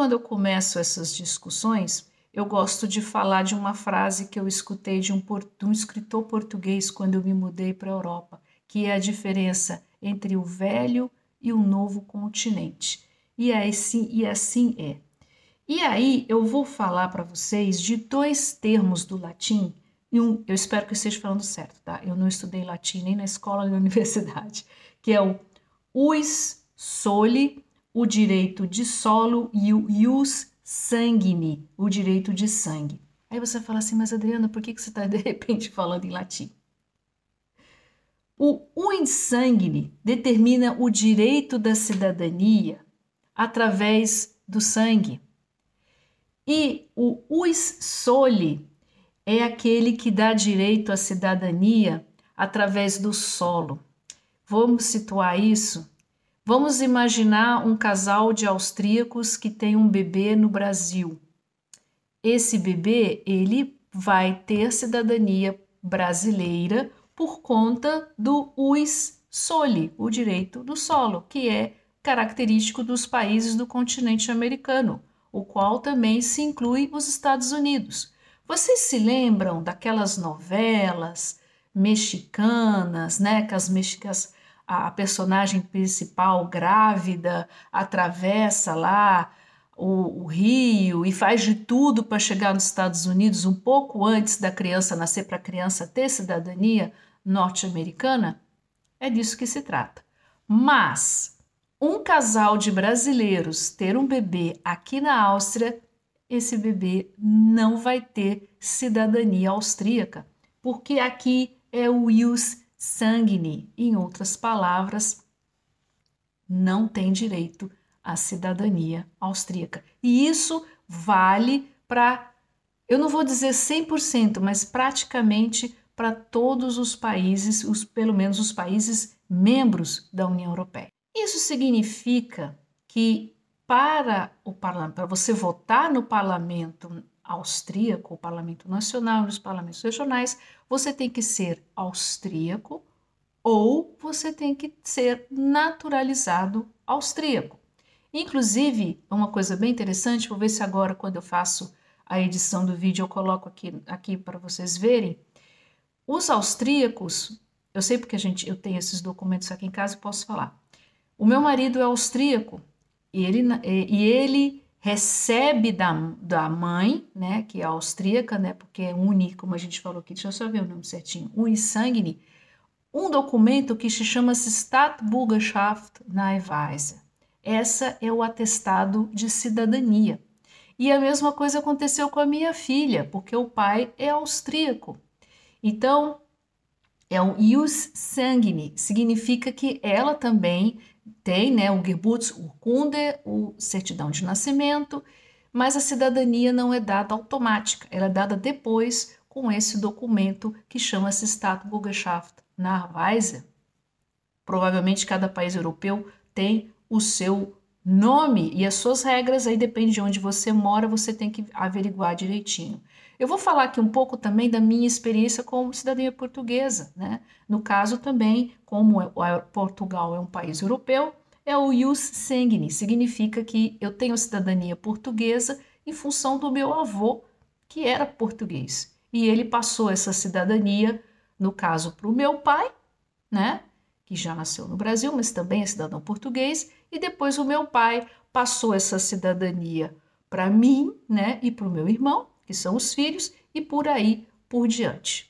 quando eu começo essas discussões, eu gosto de falar de uma frase que eu escutei de um, de um escritor português quando eu me mudei para a Europa, que é a diferença entre o velho e o novo continente. E assim, e assim é. E aí eu vou falar para vocês de dois termos do latim, e um, eu espero que eu esteja falando certo, tá? Eu não estudei latim nem na escola nem na universidade, que é o us soli, o direito de solo, e o ius sanguine, o direito de sangue. Aí você fala assim, mas Adriana, por que, que você está de repente falando em latim? O uns sanguine determina o direito da cidadania através do sangue. E o us soli é aquele que dá direito à cidadania através do solo. Vamos situar isso? Vamos imaginar um casal de austríacos que tem um bebê no Brasil. Esse bebê, ele vai ter cidadania brasileira por conta do us soli, o direito do solo, que é característico dos países do continente americano, o qual também se inclui os Estados Unidos. Vocês se lembram daquelas novelas mexicanas, né, que as mexicanas a personagem principal grávida atravessa lá o, o, rio e faz de tudo para chegar nos Estados Unidos um pouco antes da criança nascer, para a criança ter cidadania norte-americana? É disso que se trata. Mas um casal de brasileiros ter um bebê aqui na Áustria, esse bebê não vai ter cidadania austríaca, porque aqui é o ius sanguine, em outras palavras, não tem direito à cidadania austríaca. E isso vale para, eu não vou dizer 100%, mas praticamente para todos os países, os, pelo menos os países membros da União Europeia. Isso significa que para o parlamento, para você votar no parlamento austríaco, o parlamento nacional e os parlamentos regionais, você tem que ser austríaco ou você tem que ser naturalizado austríaco. Inclusive, uma coisa bem interessante, vou ver se agora, quando eu faço a edição do vídeo, eu coloco aqui, aqui para vocês verem. Os austríacos, eu sei porque a gente, eu tenho esses documentos aqui em casa e posso falar. O meu marido é austríaco e ele, e ele recebe da, da mãe, né, que é austríaca, né, porque é uni, como a gente falou aqui, deixa eu só ver o nome certinho, unisanguine, um documento que se chama Staatsbürgerschaft Nachweise. Essa é o atestado de cidadania. E a mesma coisa aconteceu com a minha filha, porque o pai é austríaco. Então, é o Ius Sanguine, significa que ela também tem né, o Geburtsurkunde, o certidão de nascimento, mas a cidadania não é dada automática, ela é dada depois com esse documento que chama-se Staatsbürgerschaft Nachweise. Provavelmente cada país europeu tem o seu nome e as suas regras, aí depende de onde você mora, você tem que averiguar direitinho. Eu vou falar aqui um pouco também da minha experiência como cidadania portuguesa, né? No caso também, como é, Portugal é um país europeu, é o ius sanguine, significa que eu tenho cidadania portuguesa em função do meu avô, que era português. E ele passou essa cidadania, no caso, para o meu pai, né? Que já nasceu no Brasil, mas também é cidadão português, e depois o meu pai passou essa cidadania para mim, né? E para o meu irmão, que são os filhos, e por aí por diante.